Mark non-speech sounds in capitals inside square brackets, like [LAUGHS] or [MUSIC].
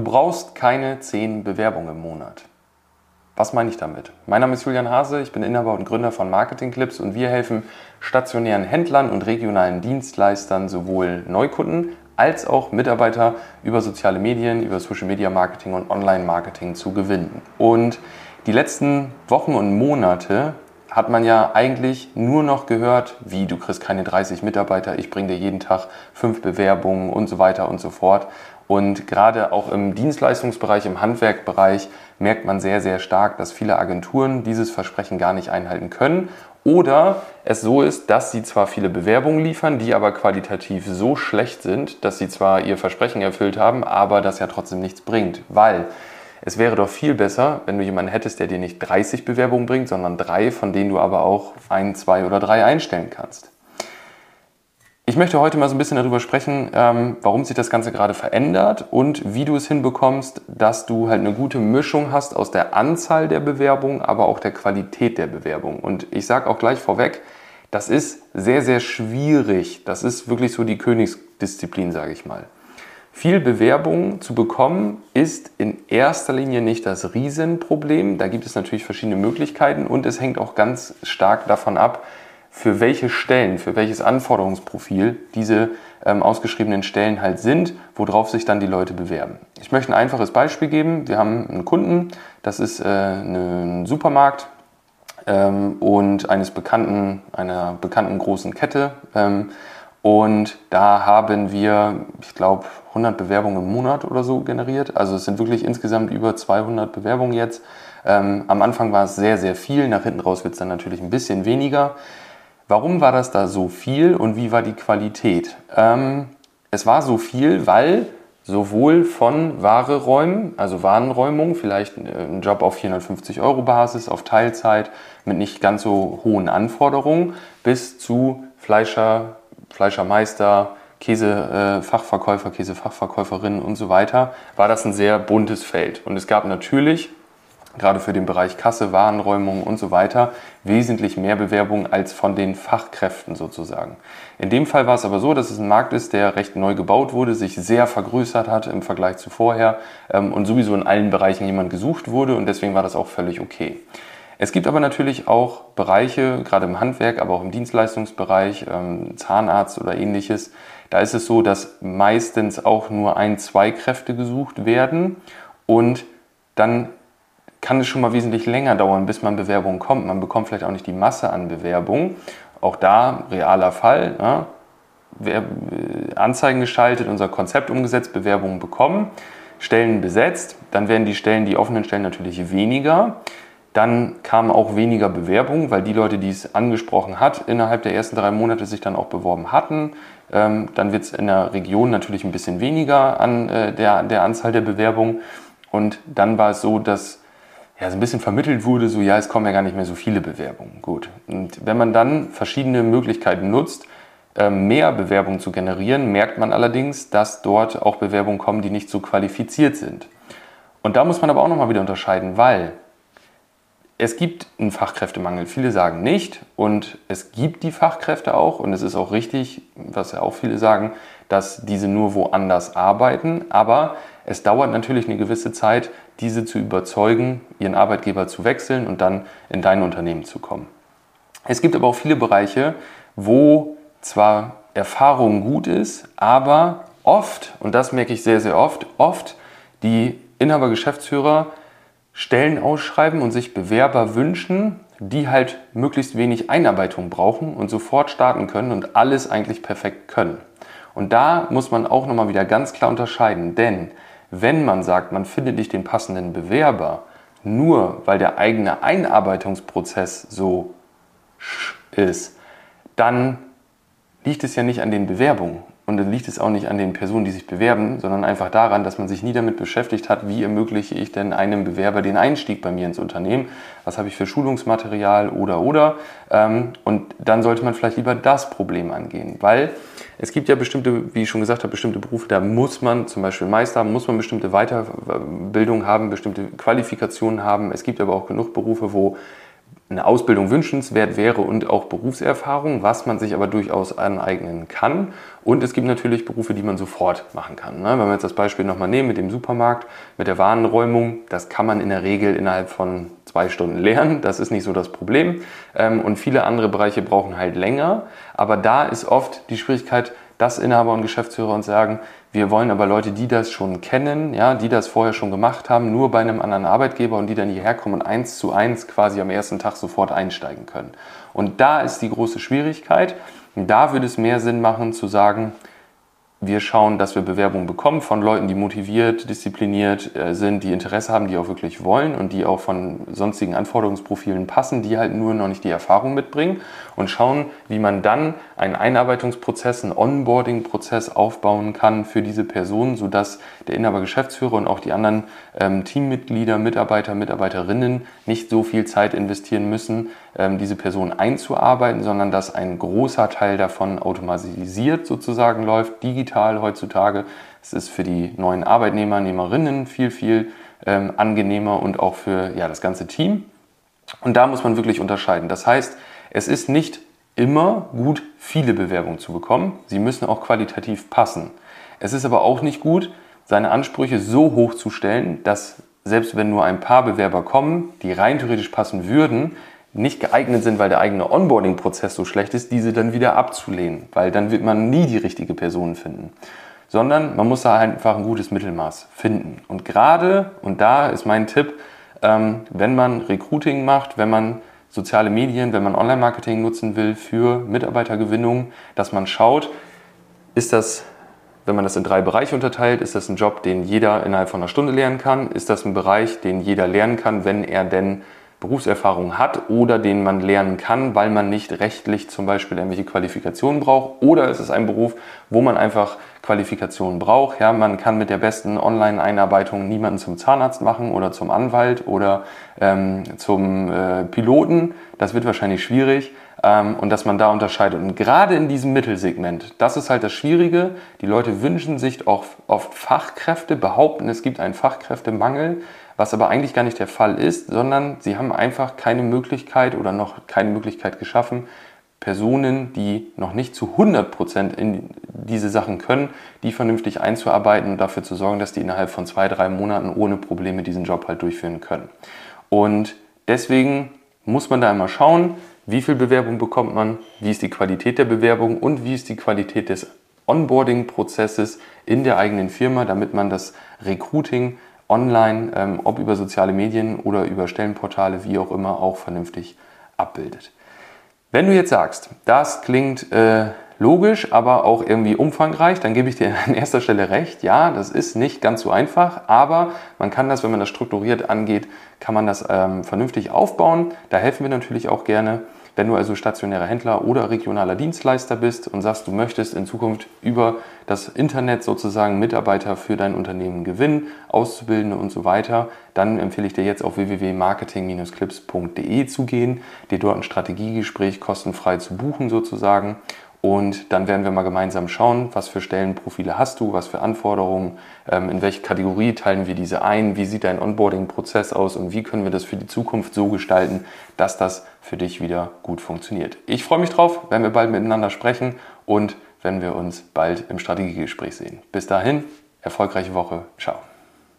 Du brauchst keine 10 Bewerbungen im Monat. Was meine ich damit? Mein Name ist Julian Hase, ich bin Inhaber und Gründer von Marketing Clips und wir helfen stationären Händlern und regionalen Dienstleistern sowohl Neukunden als auch Mitarbeiter über soziale Medien, über Social Media Marketing und Online Marketing zu gewinnen. Und die letzten Wochen und Monate hat man ja eigentlich nur noch gehört, wie du kriegst keine 30 Mitarbeiter, ich bringe dir jeden Tag fünf Bewerbungen und so weiter und so fort. Und gerade auch im Dienstleistungsbereich, im Handwerkbereich merkt man sehr, sehr stark, dass viele Agenturen dieses Versprechen gar nicht einhalten können. Oder es so ist, dass sie zwar viele Bewerbungen liefern, die aber qualitativ so schlecht sind, dass sie zwar ihr Versprechen erfüllt haben, aber das ja trotzdem nichts bringt. Weil es wäre doch viel besser, wenn du jemanden hättest, der dir nicht 30 Bewerbungen bringt, sondern drei, von denen du aber auch ein, zwei oder drei einstellen kannst. Ich möchte heute mal so ein bisschen darüber sprechen, ähm, warum sich das Ganze gerade verändert und wie du es hinbekommst, dass du halt eine gute Mischung hast aus der Anzahl der Bewerbungen, aber auch der Qualität der Bewerbung. Und ich sage auch gleich vorweg, das ist sehr, sehr schwierig. Das ist wirklich so die Königsdisziplin, sage ich mal. Viel Bewerbung zu bekommen ist in erster Linie nicht das Riesenproblem. Da gibt es natürlich verschiedene Möglichkeiten und es hängt auch ganz stark davon ab, für welche Stellen, für welches Anforderungsprofil diese ähm, ausgeschriebenen Stellen halt sind, worauf sich dann die Leute bewerben. Ich möchte ein einfaches Beispiel geben. Wir haben einen Kunden, das ist äh, ein Supermarkt ähm, und eines bekannten, einer bekannten großen Kette. Ähm, und da haben wir, ich glaube, 100 Bewerbungen im Monat oder so generiert. Also es sind wirklich insgesamt über 200 Bewerbungen jetzt. Ähm, am Anfang war es sehr, sehr viel. Nach hinten raus wird es dann natürlich ein bisschen weniger. Warum war das da so viel und wie war die Qualität? Ähm, es war so viel, weil sowohl von Wareräumen, also Warenräumung, vielleicht ein Job auf 450 Euro Basis, auf Teilzeit mit nicht ganz so hohen Anforderungen, bis zu Fleischer, Fleischermeister, Käsefachverkäufer, Käsefachverkäuferinnen und so weiter, war das ein sehr buntes Feld. Und es gab natürlich gerade für den Bereich Kasse, Warenräumung und so weiter, wesentlich mehr Bewerbungen als von den Fachkräften sozusagen. In dem Fall war es aber so, dass es ein Markt ist, der recht neu gebaut wurde, sich sehr vergrößert hat im Vergleich zu vorher ähm, und sowieso in allen Bereichen jemand gesucht wurde und deswegen war das auch völlig okay. Es gibt aber natürlich auch Bereiche, gerade im Handwerk, aber auch im Dienstleistungsbereich, ähm, Zahnarzt oder ähnliches, da ist es so, dass meistens auch nur ein, zwei Kräfte gesucht werden und dann kann es schon mal wesentlich länger dauern, bis man Bewerbungen kommt. Man bekommt vielleicht auch nicht die Masse an Bewerbungen. Auch da realer Fall. Ne? Äh, Anzeigen geschaltet, unser Konzept umgesetzt, Bewerbungen bekommen, Stellen besetzt. Dann werden die Stellen, die offenen Stellen natürlich weniger. Dann kamen auch weniger Bewerbungen, weil die Leute, die es angesprochen hat, innerhalb der ersten drei Monate sich dann auch beworben hatten. Ähm, dann wird es in der Region natürlich ein bisschen weniger an äh, der, der Anzahl der Bewerbungen. Und dann war es so, dass ja, so ein bisschen vermittelt wurde, so ja, es kommen ja gar nicht mehr so viele Bewerbungen. Gut. Und wenn man dann verschiedene Möglichkeiten nutzt, ähm, mehr Bewerbungen zu generieren, merkt man allerdings, dass dort auch Bewerbungen kommen, die nicht so qualifiziert sind. Und da muss man aber auch nochmal wieder unterscheiden, weil es gibt einen Fachkräftemangel. Viele sagen nicht und es gibt die Fachkräfte auch und es ist auch richtig, was ja auch viele sagen, dass diese nur woanders arbeiten. Aber es dauert natürlich eine gewisse Zeit, diese zu überzeugen, ihren Arbeitgeber zu wechseln und dann in dein Unternehmen zu kommen. Es gibt aber auch viele Bereiche, wo zwar Erfahrung gut ist, aber oft, und das merke ich sehr, sehr oft, oft die Inhaber, Geschäftsführer Stellen ausschreiben und sich Bewerber wünschen, die halt möglichst wenig Einarbeitung brauchen und sofort starten können und alles eigentlich perfekt können. Und da muss man auch nochmal wieder ganz klar unterscheiden, denn wenn man sagt, man findet nicht den passenden Bewerber, nur weil der eigene Einarbeitungsprozess so ist, dann liegt es ja nicht an den Bewerbungen und dann liegt es auch nicht an den Personen, die sich bewerben, sondern einfach daran, dass man sich nie damit beschäftigt hat, wie ermögliche ich denn einem Bewerber den Einstieg bei mir ins Unternehmen, was habe ich für Schulungsmaterial oder oder. Ähm, und dann sollte man vielleicht lieber das Problem angehen, weil es gibt ja bestimmte, wie ich schon gesagt habe, bestimmte Berufe, da muss man zum Beispiel Meister haben, muss man bestimmte Weiterbildung haben, bestimmte Qualifikationen haben. Es gibt aber auch genug Berufe, wo eine Ausbildung wünschenswert wäre und auch Berufserfahrung, was man sich aber durchaus aneignen kann. Und es gibt natürlich Berufe, die man sofort machen kann. Ne? Wenn wir jetzt das Beispiel nochmal nehmen mit dem Supermarkt, mit der Warenräumung, das kann man in der Regel innerhalb von zwei Stunden lernen. Das ist nicht so das Problem. Ähm, und viele andere Bereiche brauchen halt länger. Aber da ist oft die Schwierigkeit, dass Inhaber und Geschäftsführer uns sagen, wir wollen aber Leute, die das schon kennen, ja, die das vorher schon gemacht haben, nur bei einem anderen Arbeitgeber und die dann hierher kommen und eins zu eins quasi am ersten Tag sofort einsteigen können. Und da ist die große Schwierigkeit. Da würde es mehr Sinn machen zu sagen, wir schauen, dass wir Bewerbungen bekommen von Leuten, die motiviert, diszipliniert äh, sind, die Interesse haben, die auch wirklich wollen und die auch von sonstigen Anforderungsprofilen passen, die halt nur noch nicht die Erfahrung mitbringen und schauen, wie man dann einen Einarbeitungsprozess, einen Onboarding-Prozess aufbauen kann für diese Person, sodass der Inhaber, Geschäftsführer und auch die anderen ähm, Teammitglieder, Mitarbeiter, Mitarbeiterinnen nicht so viel Zeit investieren müssen, ähm, diese Person einzuarbeiten, sondern dass ein großer Teil davon automatisiert sozusagen läuft, digital heutzutage. Es ist für die neuen Arbeitnehmer, Nehmerinnen viel, viel ähm, angenehmer und auch für ja, das ganze Team. Und da muss man wirklich unterscheiden. Das heißt, es ist nicht immer gut, viele Bewerbungen zu bekommen. Sie müssen auch qualitativ passen. Es ist aber auch nicht gut, seine Ansprüche so hoch zu stellen, dass selbst wenn nur ein paar Bewerber kommen, die rein theoretisch passen würden, nicht geeignet sind, weil der eigene Onboarding-Prozess so schlecht ist, diese dann wieder abzulehnen, weil dann wird man nie die richtige Person finden. Sondern man muss da einfach ein gutes Mittelmaß finden. Und gerade, und da ist mein Tipp, ähm, wenn man Recruiting macht, wenn man soziale Medien, wenn man Online-Marketing nutzen will für Mitarbeitergewinnung, dass man schaut, ist das, wenn man das in drei Bereiche unterteilt, ist das ein Job, den jeder innerhalb von einer Stunde lernen kann? Ist das ein Bereich, den jeder lernen kann, wenn er denn Berufserfahrung hat oder den man lernen kann, weil man nicht rechtlich zum Beispiel irgendwelche Qualifikationen braucht. Oder es ist ein Beruf, wo man einfach Qualifikationen braucht. Ja, man kann mit der besten Online-Einarbeitung niemanden zum Zahnarzt machen oder zum Anwalt oder ähm, zum äh, Piloten. Das wird wahrscheinlich schwierig. Ähm, und dass man da unterscheidet. Und gerade in diesem Mittelsegment, das ist halt das Schwierige. Die Leute wünschen sich oft, oft Fachkräfte, behaupten, es gibt einen Fachkräftemangel was aber eigentlich gar nicht der Fall ist, sondern sie haben einfach keine Möglichkeit oder noch keine Möglichkeit geschaffen, Personen, die noch nicht zu 100% in diese Sachen können, die vernünftig einzuarbeiten und dafür zu sorgen, dass die innerhalb von zwei, drei Monaten ohne Probleme diesen Job halt durchführen können. Und deswegen muss man da immer schauen, wie viel Bewerbung bekommt man, wie ist die Qualität der Bewerbung und wie ist die Qualität des Onboarding-Prozesses in der eigenen Firma, damit man das Recruiting online, ähm, ob über soziale Medien oder über Stellenportale, wie auch immer, auch vernünftig abbildet. Wenn du jetzt sagst, das klingt äh, logisch, aber auch irgendwie umfangreich, dann gebe ich dir [LAUGHS] an erster Stelle recht. Ja, das ist nicht ganz so einfach, aber man kann das, wenn man das strukturiert angeht, kann man das ähm, vernünftig aufbauen. Da helfen wir natürlich auch gerne. Wenn du also stationärer Händler oder regionaler Dienstleister bist und sagst, du möchtest in Zukunft über das Internet sozusagen Mitarbeiter für dein Unternehmen gewinnen, Auszubildende und so weiter, dann empfehle ich dir jetzt auf www.marketing-clips.de zu gehen, dir dort ein Strategiegespräch kostenfrei zu buchen sozusagen und dann werden wir mal gemeinsam schauen, was für Stellenprofile hast du, was für Anforderungen, ähm, in welche Kategorie teilen wir diese ein, wie sieht dein Onboarding-Prozess aus und wie können wir das für die Zukunft so gestalten, dass das für dich wieder gut funktioniert. Ich freue mich drauf, wenn wir bald miteinander sprechen und wenn wir uns bald im Strategiegespräch sehen. Bis dahin, erfolgreiche Woche. Ciao.